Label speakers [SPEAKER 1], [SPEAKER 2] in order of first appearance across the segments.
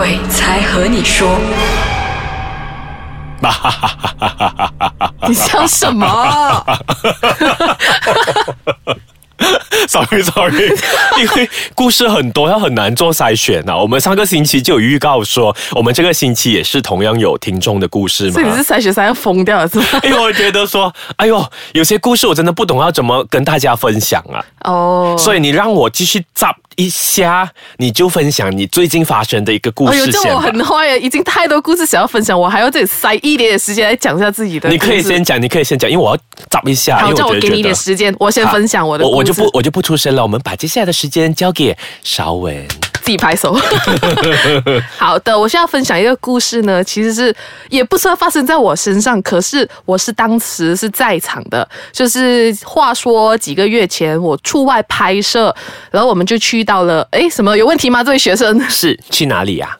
[SPEAKER 1] 鬼才和你说。
[SPEAKER 2] 哈哈哈哈哈哈！
[SPEAKER 3] 你笑什么？
[SPEAKER 2] sorry sorry，因为故事很多，要很难做筛选啊。我们上个星期就有预告说，我们这个星期也是同样有听众的故事嘛
[SPEAKER 3] 这。里是筛选筛要疯掉了是吗？
[SPEAKER 2] 因为我觉得说，哎呦，有些故事我真的不懂要怎么跟大家分享啊。
[SPEAKER 3] 哦，
[SPEAKER 2] 所以你让我继续 zap 一下，你就分享你最近发生的一个故事
[SPEAKER 3] 哎呦，这我。很坏啊，已经太多故事想要分享，我还要这里塞一点点时间来讲一下自己的
[SPEAKER 2] 你。可以先讲，你可以先讲，因为我要 zap 一下，因
[SPEAKER 3] 好，
[SPEAKER 2] 为
[SPEAKER 3] 叫我给你一点时间，我先分享我的故事。
[SPEAKER 2] 我我就不我就不出声了，我们把接下来的时间交给邵文。
[SPEAKER 3] 自己拍手。好的，我现在要分享一个故事呢，其实是也不是发生在我身上，可是我是当时是在场的。就是话说几个月前我出外拍摄，然后我们就去到了，诶，什么有问题吗？这位学生
[SPEAKER 2] 是去哪里呀、
[SPEAKER 3] 啊，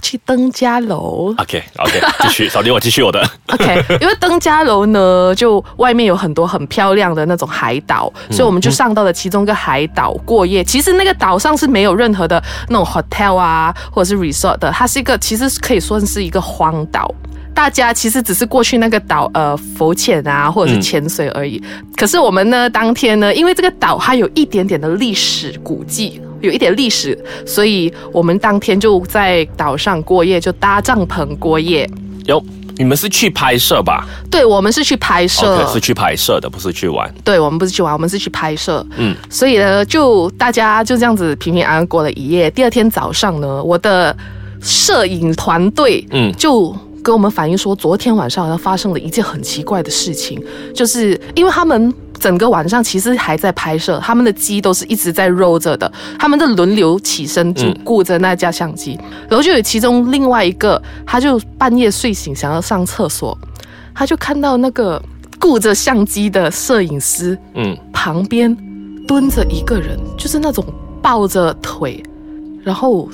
[SPEAKER 3] 去登嘉楼。
[SPEAKER 2] OK OK，继续，小弟我继续我的。
[SPEAKER 3] OK，因为登嘉楼呢，就外面有很多很漂亮的那种海岛，所以我们就上到了其中一个海岛过夜。其实那个岛上是没有任何的那种 hotel 啊，或者是 resort 的，它是一个其实可以算是一个荒岛。大家其实只是过去那个岛呃浮潜啊，或者是潜水而已。可是我们呢，当天呢，因为这个岛它有一点点的历史古迹，有一点历史，所以我们当天就在岛上过夜，就搭帐篷过夜。
[SPEAKER 2] 有，你们是去拍摄吧
[SPEAKER 3] 对，我们是去拍摄。
[SPEAKER 2] 是去拍摄的，不是去玩。
[SPEAKER 3] 对，我们不是去玩，我们是去拍摄。
[SPEAKER 2] 嗯
[SPEAKER 3] 嗯，所以呢，就大家就这样子平平安安过了一夜。第二天早上呢，我的摄影团队，
[SPEAKER 2] 嗯
[SPEAKER 3] 嗯，就跟我们反映说，昨天晚上好像发生了一件很奇怪的事情，就是因为他们。整个晚上其实还在拍摄，他们的机都是一直在 roll 着的，他们的轮流起身就顾着那架相机，然后就有其中另外一个，他就半夜睡醒想要上厕所，他就看到那个顾着相机的摄影师
[SPEAKER 2] 嗯，
[SPEAKER 3] 旁边蹲着一个人，就是那种抱着腿，然后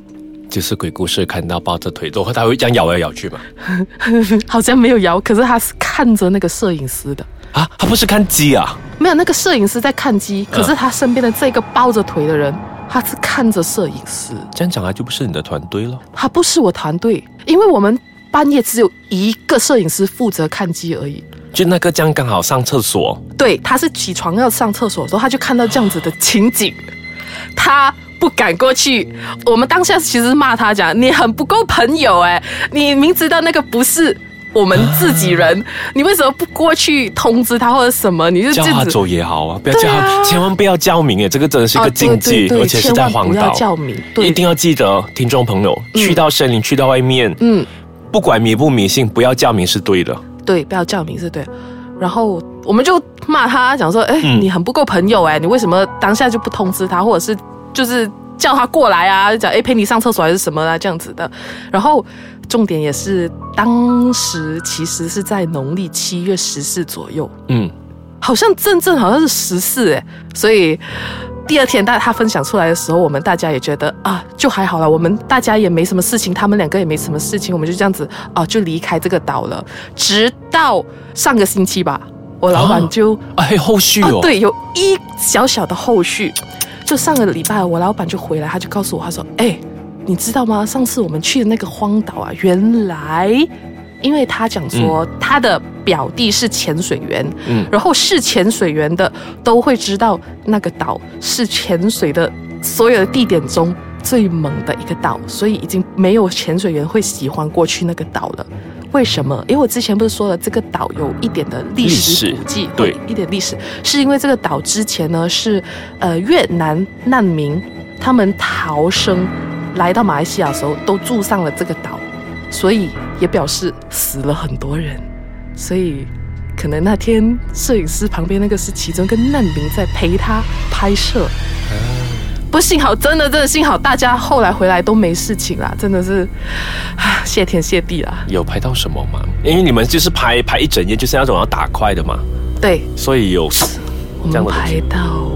[SPEAKER 2] 就是鬼故事，看到抱着腿，然后他会这样咬来咬去嘛？
[SPEAKER 3] 好像没有咬，可是他是看着那个摄影师的。
[SPEAKER 2] 啊，他不是看鸡啊？
[SPEAKER 3] 没有，那个摄影师在看鸡，可是他身边的这个抱着腿的人，他是看着摄影师，
[SPEAKER 2] 这样讲来，就不是你的团队了。
[SPEAKER 3] 他不是我团队，因为我们半夜只有一个摄影师负责看机而已。
[SPEAKER 2] 就那个这样刚好上厕所，
[SPEAKER 3] 对，他是起床要上厕所的时候，他就看到这样子的情景，他不敢过去。我们当下其实是骂他讲，你很不够朋友哎，你明知道那个不是。我们自己人，你为什么不过去通知他或者什么？你就
[SPEAKER 2] 叫他走也好啊，不要叫他，
[SPEAKER 3] 啊
[SPEAKER 2] 千万不要叫名诶，这个真的是一
[SPEAKER 3] 哦
[SPEAKER 2] 个禁忌，
[SPEAKER 3] 对对对
[SPEAKER 2] 而且是在
[SPEAKER 3] 千万不要
[SPEAKER 2] 荒岛。
[SPEAKER 3] 叫名，对，
[SPEAKER 2] 一定要记得，听众朋友，去到森林，去到外面，
[SPEAKER 3] 嗯，
[SPEAKER 2] 不管迷不迷信，不要叫名是对的。
[SPEAKER 3] 对，不要叫名是对。然后我们就骂他，讲说，哎、
[SPEAKER 2] 嗯
[SPEAKER 3] 你很不够朋友哎，你为什么当下就不通知他，或者是就是叫他过来啊，讲哎陪你上厕所还是什么啊这样子的。然后重点也是当时其实是在农历七月十四左右，
[SPEAKER 2] 嗯，
[SPEAKER 3] 好像正正好像是十四哎，所以第二天大他分享出来的时候，我们大家也觉得啊，就还好了，我们大家也没什么事情，他们两个也没什么事情，我们就这样子啊，就离开这个岛了。直到上个星期吧，我老板就、
[SPEAKER 2] 哎，后续哦，
[SPEAKER 3] 哦，对，有一小小的后续，就上个礼拜，我老板就回来，他就告诉我，他说，哎，你知道吗？上次我们去的那个荒岛啊，原来。因为他讲说，他的表弟是潜水员，
[SPEAKER 2] 嗯
[SPEAKER 3] 然后是潜水员的都会知道那个岛是潜水的所有的地点中最猛的一个岛，所以已经没有潜水员会喜欢过去那个岛了。为什么？因为我之前不是说了，这个岛有一点的历史古迹，
[SPEAKER 2] 对
[SPEAKER 3] 一点历史，是因为这个岛之前呢是呃越南难民他们逃生来到马来西亚的时候都住上了这个岛，所以也表示死了很多人，所以可能那天摄影师旁边那个是其中一个难民在陪他拍摄。不，幸好真的真的幸好大家后来回来都没事情啦，真的是，啊谢天谢地啦。
[SPEAKER 2] 有拍到什么吗？因为你们就是拍拍一整夜，就是那种要打快的嘛，
[SPEAKER 3] 对，
[SPEAKER 2] 所以有
[SPEAKER 3] 我们
[SPEAKER 2] 这样的东西
[SPEAKER 3] 拍到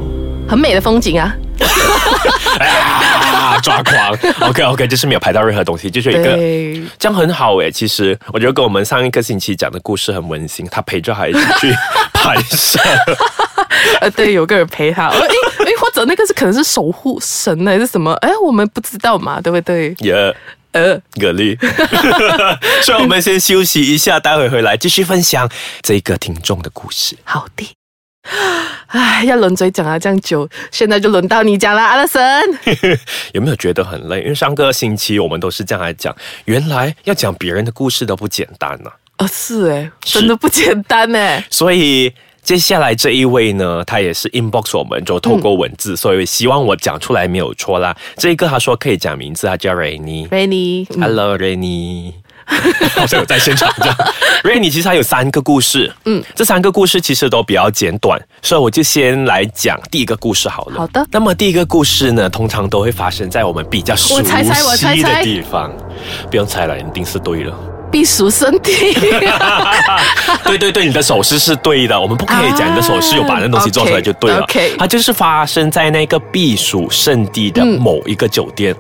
[SPEAKER 3] 很美的风景啊。
[SPEAKER 2] 啊抓狂。OK OK，就是没有拍到任何东西，就是一个。
[SPEAKER 3] 对，
[SPEAKER 2] 这样很好哎，其实我觉得跟我们上一个星期讲的故事很温馨。他陪着孩子去 拍摄，
[SPEAKER 3] 呃，对，有个人陪他。或者那个是可能是守护神呢，还是什么？哎，我们不知道嘛，对不对？
[SPEAKER 2] 也
[SPEAKER 3] 呃，
[SPEAKER 2] 蛤蜊。所以我们先休息一下，待会回来继续分享这个听众的故事。
[SPEAKER 3] 好的。唉，要轮嘴讲啊这样久，现在就轮到你讲了，阿乐森。
[SPEAKER 2] 有没有觉得很累？因为上个星期我们都是这样来讲，原来要讲别人的故事都不简单呢、
[SPEAKER 3] 啊，是哎，真的不简单哎。
[SPEAKER 2] 所以接下来这一位呢，他也是 inbox 我们，就透过文字，所以希望我讲出来没有错啦。这一个他说可以讲名字，他叫 Rainy。
[SPEAKER 3] Rainy，嗯
[SPEAKER 2] Hello Rainy，好像有在现场这样。Rainy 其实还有三个故事，嗯，这三个故事其实都比较简短，所以我就先来讲第一个故事好了。
[SPEAKER 3] 好的
[SPEAKER 2] 那么第一个故事呢，通常都会发生在我们比较熟悉的
[SPEAKER 3] 猜
[SPEAKER 2] 地方，不用猜了，一定是对了。
[SPEAKER 3] 避暑胜地。
[SPEAKER 2] 对对对，你的手势是对的，我们不可以讲你的手势有把那东西做出来就对了。它就是发生在那个避暑胜地的某一个酒店。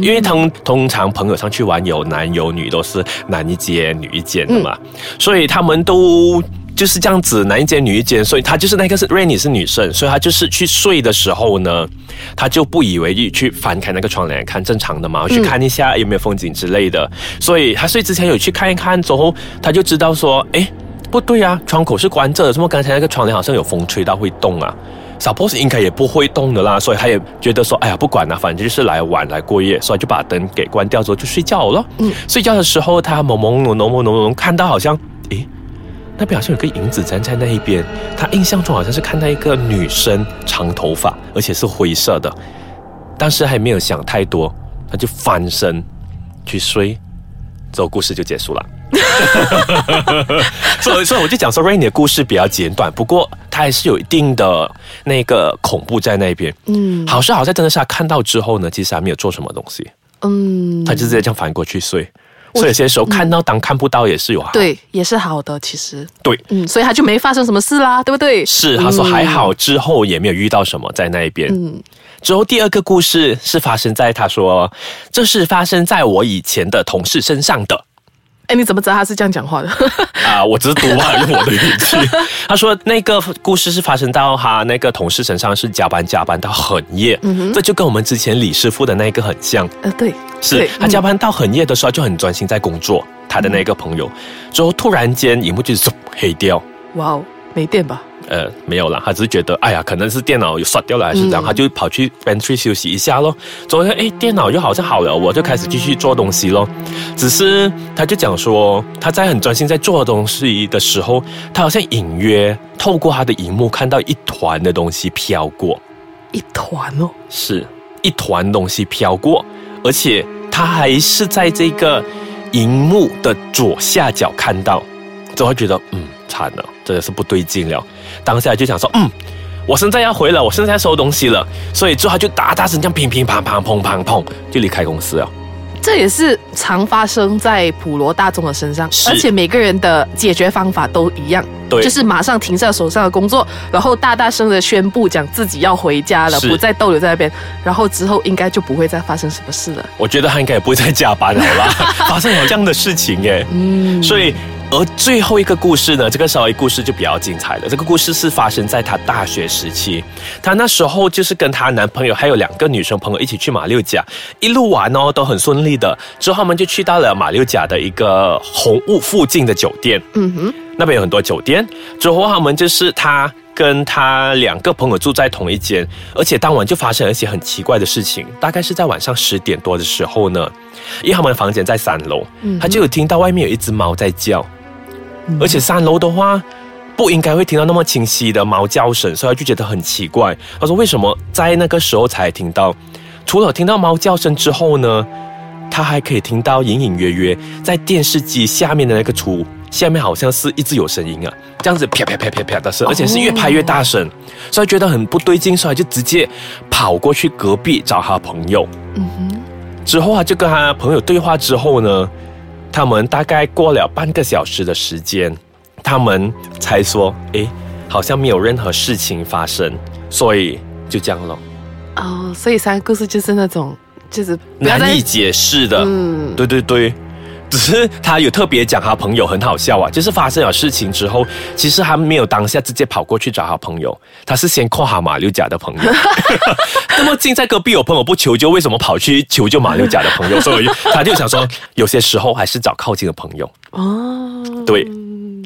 [SPEAKER 2] 因为通通常朋友上去玩有男有女，都是男一间女一间的嘛，所以他们都就是这样子，男一间女一间，所以他就是那个是 Rainy 是女生，所以他就是去睡的时候呢，他就不以为意去翻开那个窗帘看，正常的嘛，去看一下有没有风景之类的，所以他睡之前有去看一看，之后他就知道说，诶，不对啊，窗口是关着的，怎么刚才那个窗帘好像有风吹到会动啊？小 boss 应该也不会动的啦，所以他也觉得说，哎呀，不管了，反正就是来玩来过夜，所以就把灯给关掉之后就睡觉了。嗯，睡觉的时候他朦朦胧胧朦胧胧看到好像，诶，那边好像有个影子站在那一边，他印象中好像是看到一个女生长头发，而且是灰色的，当时还没有想太多，他就翻身去睡，之后故事就结束了。所以，所以我就讲说，Rainy 的故事比较简短，不过它还是有一定的那个恐怖在那边。嗯，好是好在真的是他看到之后呢，其实还没有做什么东西，
[SPEAKER 3] 嗯，
[SPEAKER 2] 他就直接这样翻过去睡。所以有些时候看到当看不到也是有好。
[SPEAKER 3] 对，也是好的，其实。
[SPEAKER 2] 对，
[SPEAKER 3] 嗯，所以他就没发生什么事啦，对不对？
[SPEAKER 2] 是他说还好，之后也没有遇到什么在那一边。
[SPEAKER 3] 嗯
[SPEAKER 2] 之后第二个故事是发生在他说这是发生在我以前的同事身上的。
[SPEAKER 3] 哎，你怎么知道他是这样讲话的？
[SPEAKER 2] 啊、我只是读完，用我的语气。他说那个故事是发生到他那个同事身上，是加班加班到很夜，嗯这就跟我们之前李师傅的那个很像。
[SPEAKER 3] 呃，对，
[SPEAKER 2] 是他加班到很夜的时候就很专心在工作，他的那个朋友，之后突然间荧幕就嗖黑掉。
[SPEAKER 3] 哇哦，没电吧？
[SPEAKER 2] 呃，没有啦，他只是觉得，哎呀，可能是电脑有刷掉了，还是怎样，他就跑去 pantry 休息一下咯。昨天，哎，电脑又好像好了，我就开始继续做东西咯。只是他就讲说，他在很专心在做东西的时候，他好像隐约透过他的荧幕看到一团的东西飘过，
[SPEAKER 3] 一团哦，
[SPEAKER 2] 是一团东西飘过，而且他还是在这个荧幕的左下角看到，之后觉得嗯惨了，真的是不对劲了。当下就想说嗯。我现在要回了，我现在要收东西了，所以之后就大大声这样乒乒乓乓砰砰砰就离开公司了。
[SPEAKER 3] 这也是常发生在普罗大众的身上，而且每个人的解决方法都一样，
[SPEAKER 2] 对
[SPEAKER 3] 就是马上停下手上的工作，然后大大声的宣布讲自己要回家了，不再逗留在那边，然后之后应该就不会再发生什么事了。
[SPEAKER 2] 我觉得他应该也不会再加班了啦，发生有这样的事情耶。
[SPEAKER 3] 嗯，
[SPEAKER 2] 所以，而最后一个故事呢，这个稍微故事就比较精彩了。这个故事是发生在她大学时期，她那时候就是跟她男朋友还有两个女生朋友一起去马六甲，一路玩哦都很顺利的。之后他们就去到了马六甲的一个红雾附近的酒店，
[SPEAKER 3] 嗯哼，
[SPEAKER 2] 那边有很多酒店。之后他们就是她跟她两个朋友住在同一间，而且当晚就发生了一些很奇怪的事情。大概是在晚上十点多的时候呢，因为他们的房间在三楼，他就有听到外面有一只猫在叫，而且三楼的话。不应该会听到那么清晰的猫叫声，所以他就觉得很奇怪。他说：“为什么在那个时候才听到？除了听到猫叫声之后呢，他还可以听到隐隐约约在电视机下面的那个橱下面好像是一直有声音啊，这样子啪啪啪啪啪的声，而且是越拍越大声，所以觉得很不对劲，所以就直接跑过去隔壁找他朋友。
[SPEAKER 3] 嗯哼，
[SPEAKER 2] 之后他就跟他朋友对话之后呢，他们大概过了半个小时的时间，他们才说，诶，好像没有任何事情发生，所以就这样了，
[SPEAKER 3] 哦，所以三个故事就是那种，就是
[SPEAKER 2] 难以解释的。
[SPEAKER 3] 嗯，
[SPEAKER 2] 对对对，只是他有特别讲他朋友很好笑啊，就是发生了事情之后，其实他没有当下直接跑过去找他朋友，他是先 call 马六甲的朋友。那么近在隔壁有朋友不求救，为什么跑去求救马六甲的朋友？所以他就想说，有些时候还是找靠近的朋友。哦，对。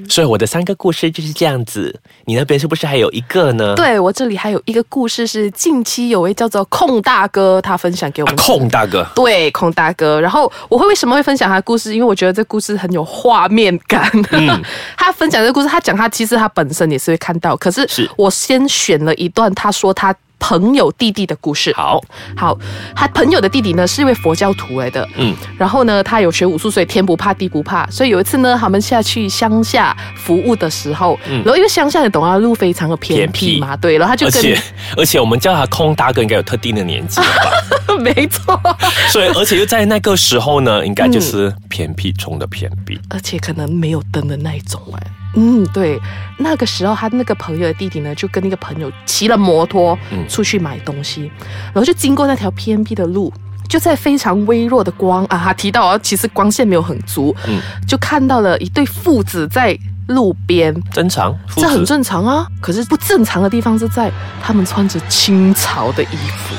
[SPEAKER 2] 所以我的三个故事就是这样子，你那边是不是还有一个呢？
[SPEAKER 3] 对我这里还有一个故事是近期有位叫做空大哥，他分享给我们。
[SPEAKER 2] 空大哥，
[SPEAKER 3] 对，空大哥。然后我会为什么会分享他的故事？因为我觉得这故事很有画面感。嗯，他分享这个故事，他讲他其实他本身也是会看到，可是我先选了一段，他说他。朋友弟弟的故事，
[SPEAKER 2] 好。
[SPEAKER 3] 好，他朋友的弟弟呢是一位佛教徒来的，嗯，然后呢他有学武术，所以天不怕地不怕，所以有一次呢他们下去乡下服务的时候，嗯，然后因为乡下你懂啊，路非常的偏僻嘛，对，然后他就
[SPEAKER 2] 而且而且我们叫他空大哥应该有特定的年纪吧，
[SPEAKER 3] 没错，
[SPEAKER 2] 所以而且又在那个时候呢，应该就是偏僻中的偏僻，
[SPEAKER 3] 而且可能没有灯的那一种哎。嗯，对，那个时候他那个朋友的弟弟呢，就跟那个朋友骑了摩托出去买东西，然后就经过那条偏僻的路，就在非常微弱的光啊，他提到其实光线没有很足，嗯，就看到了一对父子在路边，
[SPEAKER 2] 正常，
[SPEAKER 3] 这很正常啊。可是不正常的地方是在他们穿着清朝的衣服，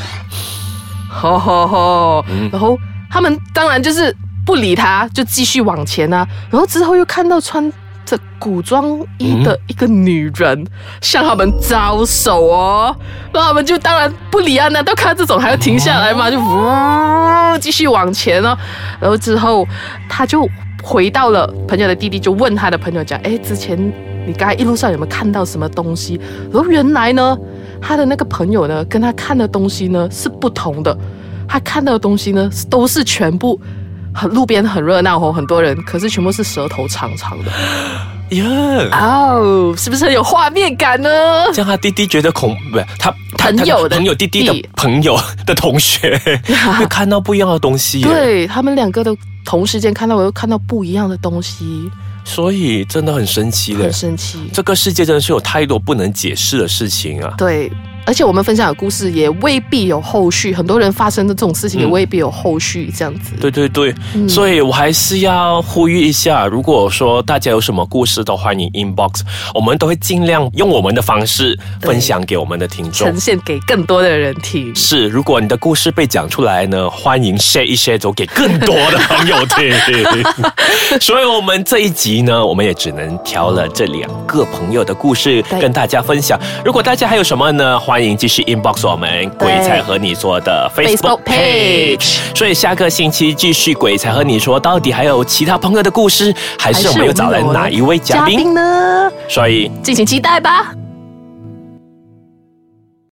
[SPEAKER 3] 哈哈哈，然后他们当然就是不理他，就继续往前啊，然后之后又看到穿。这古装衣的一个女人向他们招手哦，那他们就当然不理啊，难道看这种还要停下来吗？就呜继续往前哦，然后之后他就回到了朋友的弟弟，就问他的朋友讲：“哎，之前你刚才一路上有没有看到什么东西？”然后原来呢，他的那个朋友呢，跟他看的东西呢是不同的，他看到的东西呢都是全部。很路边很热闹哦，很多人，可是全部是舌头长长的，呀，哦，是不是很有画面感呢？
[SPEAKER 2] 这样他弟弟觉得恐不是他
[SPEAKER 3] 朋友的
[SPEAKER 2] 朋友弟弟的朋友的同学 会看到不一样的东西，
[SPEAKER 3] 对他们两个都同时间看到，我又看到不一样的东西，
[SPEAKER 2] 所以真的很神奇的，
[SPEAKER 3] 很神奇，
[SPEAKER 2] 这个世界真的是有太多不能解释的事情啊，
[SPEAKER 3] 对。而且我们分享的故事也未必有后续，很多人发生的这种事情也未必有后续，这样子。
[SPEAKER 2] 对对对，所以我还是要呼吁一下，如果说大家有什么故事，都欢迎 inbox，我们都会尽量用我们的方式分享给我们的听众，
[SPEAKER 3] 呈现给更多的人听。
[SPEAKER 2] 是，如果你的故事被讲出来呢，欢迎 share 一 share 走给更多的朋友听。所以，我们这一集呢，我们也只能挑了这两个朋友的故事跟大家分享。如果大家还有什么呢，欢欢迎继续 inbox 我们鬼才和你说的 Facebook page，所以下个星期继续鬼才和你说，到底还有其他朋友的故事，还是我们又找来哪一位嘉宾
[SPEAKER 3] 呢？
[SPEAKER 2] 所以
[SPEAKER 3] 敬请期待吧。